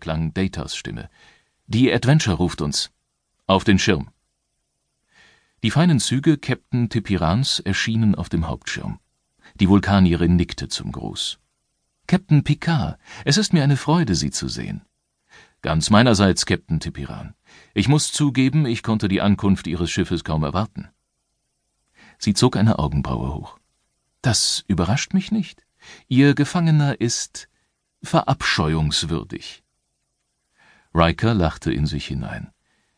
erklang Datas Stimme. Die Adventure ruft uns. Auf den Schirm. Die feinen Züge Captain Tipirans erschienen auf dem Hauptschirm. Die Vulkanierin nickte zum Gruß. Captain Picard, es ist mir eine Freude, Sie zu sehen. Ganz meinerseits, Captain Tipiran. Ich muss zugeben, ich konnte die Ankunft Ihres Schiffes kaum erwarten. Sie zog eine Augenbraue hoch. Das überrascht mich nicht. Ihr Gefangener ist verabscheuungswürdig. Riker lachte in sich hinein.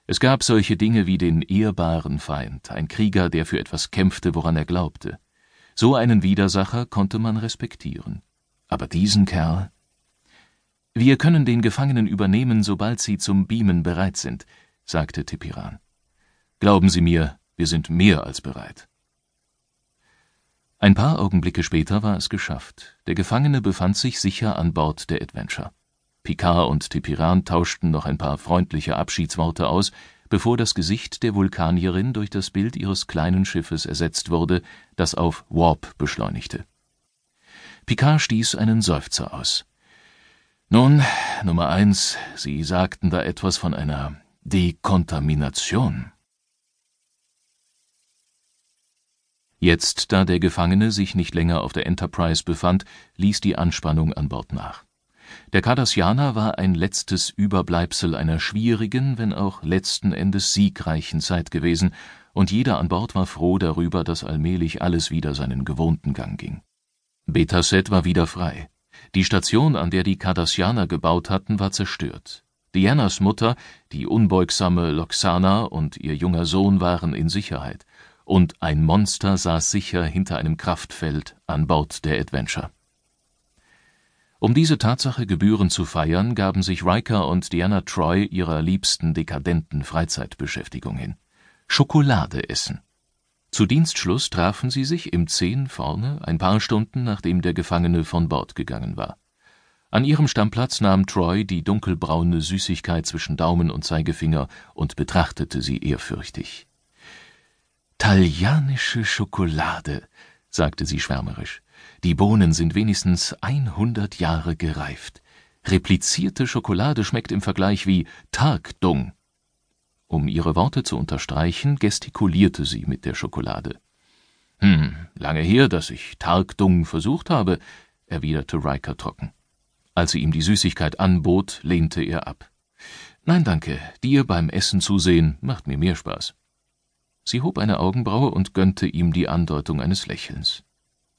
Es gab solche Dinge wie den ehrbaren Feind, ein Krieger, der für etwas kämpfte, woran er glaubte. So einen Widersacher konnte man respektieren. Aber diesen Kerl? Wir können den Gefangenen übernehmen, sobald sie zum Beamen bereit sind, sagte Tipiran. Glauben Sie mir, wir sind mehr als bereit. Ein paar Augenblicke später war es geschafft. Der Gefangene befand sich sicher an Bord der Adventure. Picard und Tipiran tauschten noch ein paar freundliche Abschiedsworte aus, bevor das Gesicht der Vulkanierin durch das Bild ihres kleinen Schiffes ersetzt wurde, das auf Warp beschleunigte. Picard stieß einen Seufzer aus. Nun, Nummer eins, Sie sagten da etwas von einer Dekontamination. Jetzt, da der Gefangene sich nicht länger auf der Enterprise befand, ließ die Anspannung an Bord nach. Der Cardassianer war ein letztes Überbleibsel einer schwierigen, wenn auch letzten Endes siegreichen Zeit gewesen, und jeder an Bord war froh darüber, dass allmählich alles wieder seinen gewohnten Gang ging. Betaset war wieder frei. Die Station, an der die Cardassianer gebaut hatten, war zerstört. Dianas Mutter, die unbeugsame Loxana und ihr junger Sohn waren in Sicherheit und ein Monster saß sicher hinter einem Kraftfeld an Bord der Adventure. Um diese Tatsache gebührend zu feiern, gaben sich Riker und Diana Troy ihrer liebsten dekadenten Freizeitbeschäftigung hin: Schokolade essen. Zu Dienstschluss trafen sie sich im Zehn vorne, ein paar Stunden nachdem der Gefangene von Bord gegangen war. An ihrem Stammplatz nahm Troy die dunkelbraune Süßigkeit zwischen Daumen und Zeigefinger und betrachtete sie ehrfürchtig. Taljanische Schokolade, sagte sie schwärmerisch. Die Bohnen sind wenigstens einhundert Jahre gereift. Replizierte Schokolade schmeckt im Vergleich wie Tarkdung. Um ihre Worte zu unterstreichen, gestikulierte sie mit der Schokolade. Hm, lange her, dass ich Tarkdung versucht habe, erwiderte Riker trocken. Als sie ihm die Süßigkeit anbot, lehnte er ab. Nein, danke, dir beim Essen zusehen macht mir mehr Spaß. Sie hob eine Augenbraue und gönnte ihm die Andeutung eines Lächelns.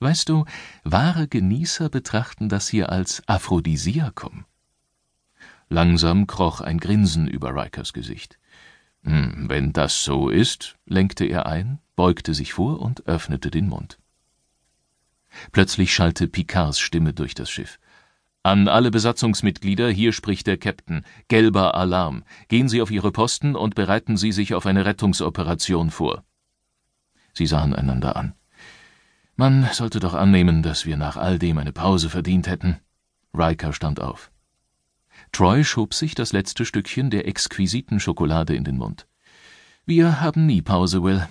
Weißt du, wahre Genießer betrachten das hier als Aphrodisiakum. Langsam kroch ein Grinsen über Rikers Gesicht. Hm, wenn das so ist, lenkte er ein, beugte sich vor und öffnete den Mund. Plötzlich schallte Picards Stimme durch das Schiff. An alle Besatzungsmitglieder, hier spricht der Käpt'n. Gelber Alarm. Gehen Sie auf Ihre Posten und bereiten Sie sich auf eine Rettungsoperation vor. Sie sahen einander an. Man sollte doch annehmen, dass wir nach all dem eine Pause verdient hätten. Riker stand auf. Troy schob sich das letzte Stückchen der exquisiten Schokolade in den Mund. Wir haben nie Pause, Will.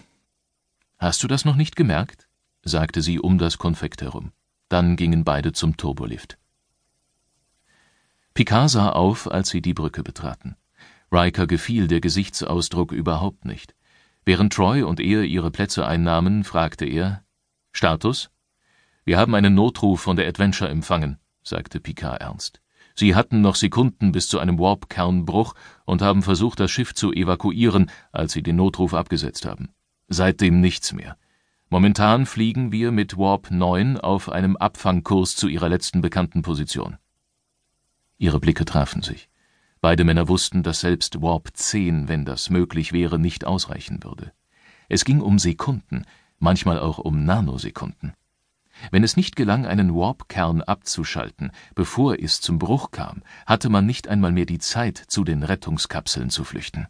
Hast du das noch nicht gemerkt? sagte sie um das Konfekt herum. Dann gingen beide zum Turbolift. Picard sah auf, als sie die Brücke betraten. Riker gefiel der Gesichtsausdruck überhaupt nicht. Während Troy und er ihre Plätze einnahmen, fragte er: Status? Wir haben einen Notruf von der Adventure empfangen, sagte Picard ernst. Sie hatten noch Sekunden bis zu einem Warp-Kernbruch und haben versucht, das Schiff zu evakuieren, als sie den Notruf abgesetzt haben. Seitdem nichts mehr. Momentan fliegen wir mit Warp 9 auf einem Abfangkurs zu ihrer letzten bekannten Position. Ihre Blicke trafen sich. Beide Männer wussten, dass selbst Warp 10, wenn das möglich wäre, nicht ausreichen würde. Es ging um Sekunden, manchmal auch um Nanosekunden. Wenn es nicht gelang, einen Warp-Kern abzuschalten, bevor es zum Bruch kam, hatte man nicht einmal mehr die Zeit, zu den Rettungskapseln zu flüchten.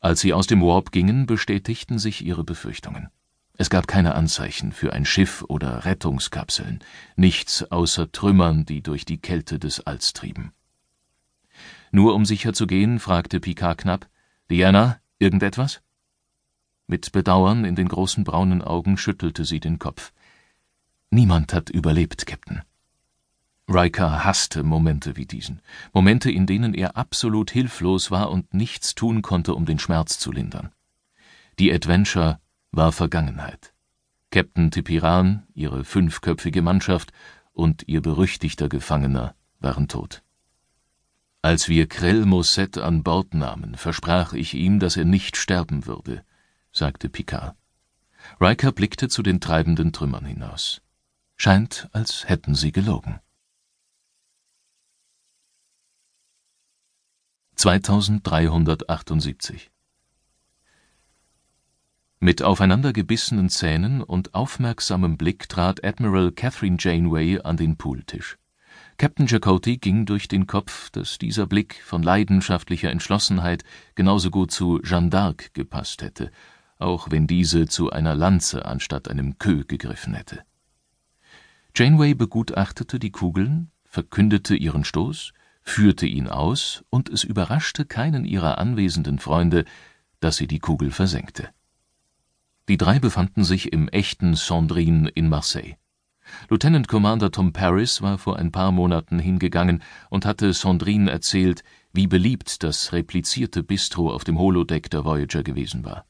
Als sie aus dem Warp gingen, bestätigten sich ihre Befürchtungen. Es gab keine Anzeichen für ein Schiff oder Rettungskapseln, nichts außer Trümmern, die durch die Kälte des Alls trieben. Nur um sicher zu gehen, fragte Picard knapp: Diana, irgendetwas? Mit Bedauern in den großen braunen Augen schüttelte sie den Kopf. Niemand hat überlebt, Captain. Riker hasste Momente wie diesen, Momente, in denen er absolut hilflos war und nichts tun konnte, um den Schmerz zu lindern. Die Adventure war Vergangenheit. Captain Tipiran, ihre fünfköpfige Mannschaft und ihr berüchtigter Gefangener waren tot. Als wir Krell Moset an Bord nahmen, versprach ich ihm, dass er nicht sterben würde, sagte Picard. Riker blickte zu den treibenden Trümmern hinaus. Scheint, als hätten sie gelogen. 2378 Mit aufeinandergebissenen Zähnen und aufmerksamem Blick trat Admiral Catherine Janeway an den Pooltisch. Captain Chakotay ging durch den Kopf, dass dieser Blick von leidenschaftlicher Entschlossenheit genauso gut zu Jeanne d'Arc gepasst hätte, auch wenn diese zu einer Lanze anstatt einem Queue gegriffen hätte. Janeway begutachtete die Kugeln, verkündete ihren Stoß führte ihn aus, und es überraschte keinen ihrer anwesenden Freunde, dass sie die Kugel versenkte. Die drei befanden sich im echten Sandrine in Marseille. Lieutenant Commander Tom Paris war vor ein paar Monaten hingegangen und hatte Sandrine erzählt, wie beliebt das replizierte Bistro auf dem Holodeck der Voyager gewesen war.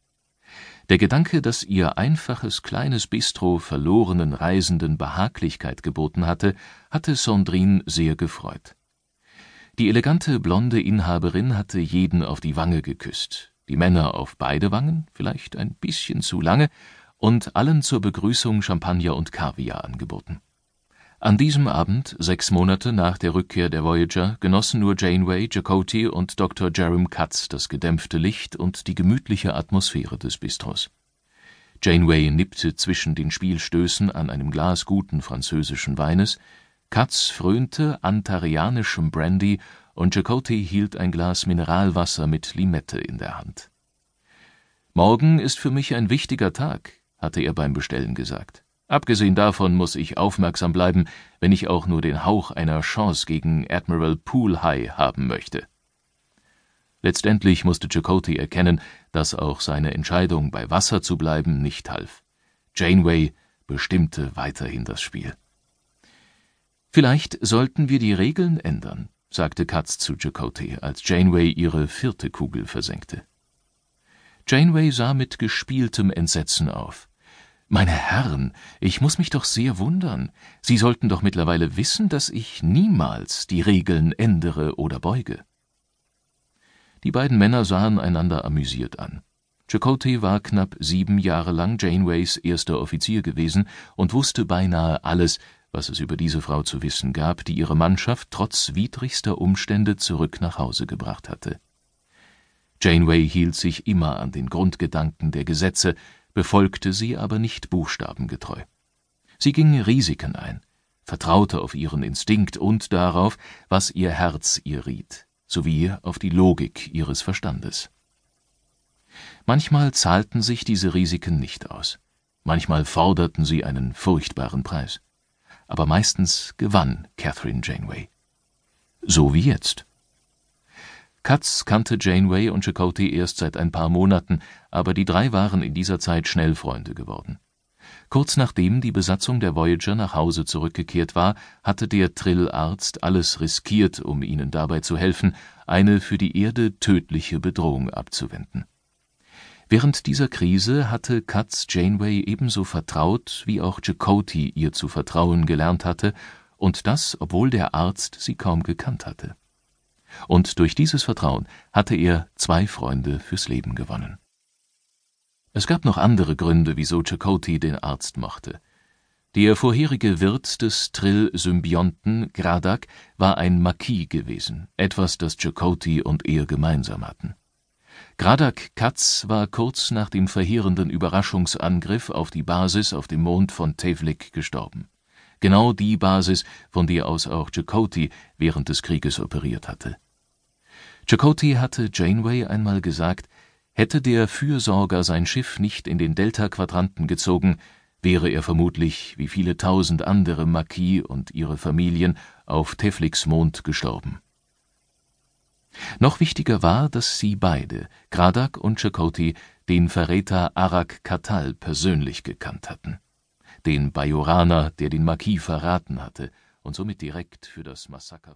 Der Gedanke, dass ihr einfaches kleines Bistro verlorenen Reisenden Behaglichkeit geboten hatte, hatte Sandrine sehr gefreut. Die elegante blonde Inhaberin hatte jeden auf die Wange geküsst, die Männer auf beide Wangen, vielleicht ein bisschen zu lange, und allen zur Begrüßung Champagner und Kaviar angeboten. An diesem Abend, sechs Monate nach der Rückkehr der Voyager, genossen nur Janeway, Chakotay und Dr. Jerem Katz das gedämpfte Licht und die gemütliche Atmosphäre des Bistros. Janeway nippte zwischen den Spielstößen an einem Glas guten französischen Weines, Katz frönte antarianischem Brandy und Chakotay hielt ein Glas Mineralwasser mit Limette in der Hand. Morgen ist für mich ein wichtiger Tag, hatte er beim Bestellen gesagt. Abgesehen davon muss ich aufmerksam bleiben, wenn ich auch nur den Hauch einer Chance gegen Admiral Poolhigh haben möchte. Letztendlich musste Chakotay erkennen, dass auch seine Entscheidung, bei Wasser zu bleiben, nicht half. Janeway bestimmte weiterhin das Spiel. Vielleicht sollten wir die Regeln ändern, sagte Katz zu Chakotay, als Janeway ihre vierte Kugel versenkte. Janeway sah mit gespieltem Entsetzen auf. Meine Herren, ich muss mich doch sehr wundern. Sie sollten doch mittlerweile wissen, dass ich niemals die Regeln ändere oder beuge. Die beiden Männer sahen einander amüsiert an. Chakotay war knapp sieben Jahre lang Janeways erster Offizier gewesen und wusste beinahe alles, was es über diese Frau zu wissen gab, die ihre Mannschaft trotz widrigster Umstände zurück nach Hause gebracht hatte. Janeway hielt sich immer an den Grundgedanken der Gesetze, befolgte sie aber nicht buchstabengetreu. Sie ging Risiken ein, vertraute auf ihren Instinkt und darauf, was ihr Herz ihr riet, sowie auf die Logik ihres Verstandes. Manchmal zahlten sich diese Risiken nicht aus, manchmal forderten sie einen furchtbaren Preis aber meistens gewann Catherine Janeway. So wie jetzt. Katz kannte Janeway und Chakotay erst seit ein paar Monaten, aber die drei waren in dieser Zeit schnell Freunde geworden. Kurz nachdem die Besatzung der Voyager nach Hause zurückgekehrt war, hatte der Trillarzt alles riskiert, um ihnen dabei zu helfen, eine für die Erde tödliche Bedrohung abzuwenden Während dieser Krise hatte Katz Janeway ebenso vertraut, wie auch Chakotay ihr zu vertrauen gelernt hatte, und das, obwohl der Arzt sie kaum gekannt hatte. Und durch dieses Vertrauen hatte er zwei Freunde fürs Leben gewonnen. Es gab noch andere Gründe, wieso Chakotay den Arzt mochte. Der vorherige Wirt des Trill-Symbionten, Gradak, war ein Marquis gewesen, etwas, das Chakotay und er gemeinsam hatten Gradak Katz war kurz nach dem verheerenden Überraschungsangriff auf die Basis auf dem Mond von Tevlik gestorben. Genau die Basis, von der aus auch Chakotay während des Krieges operiert hatte. Chakotay hatte Janeway einmal gesagt, hätte der Fürsorger sein Schiff nicht in den Delta-Quadranten gezogen, wäre er vermutlich, wie viele tausend andere Marquis und ihre Familien, auf Tefliks Mond gestorben. Noch wichtiger war, dass sie beide, Gradak und Chakotay, den Verräter Arak Katal persönlich gekannt hatten, den Bajoraner, der den Marquis verraten hatte und somit direkt für das Massaker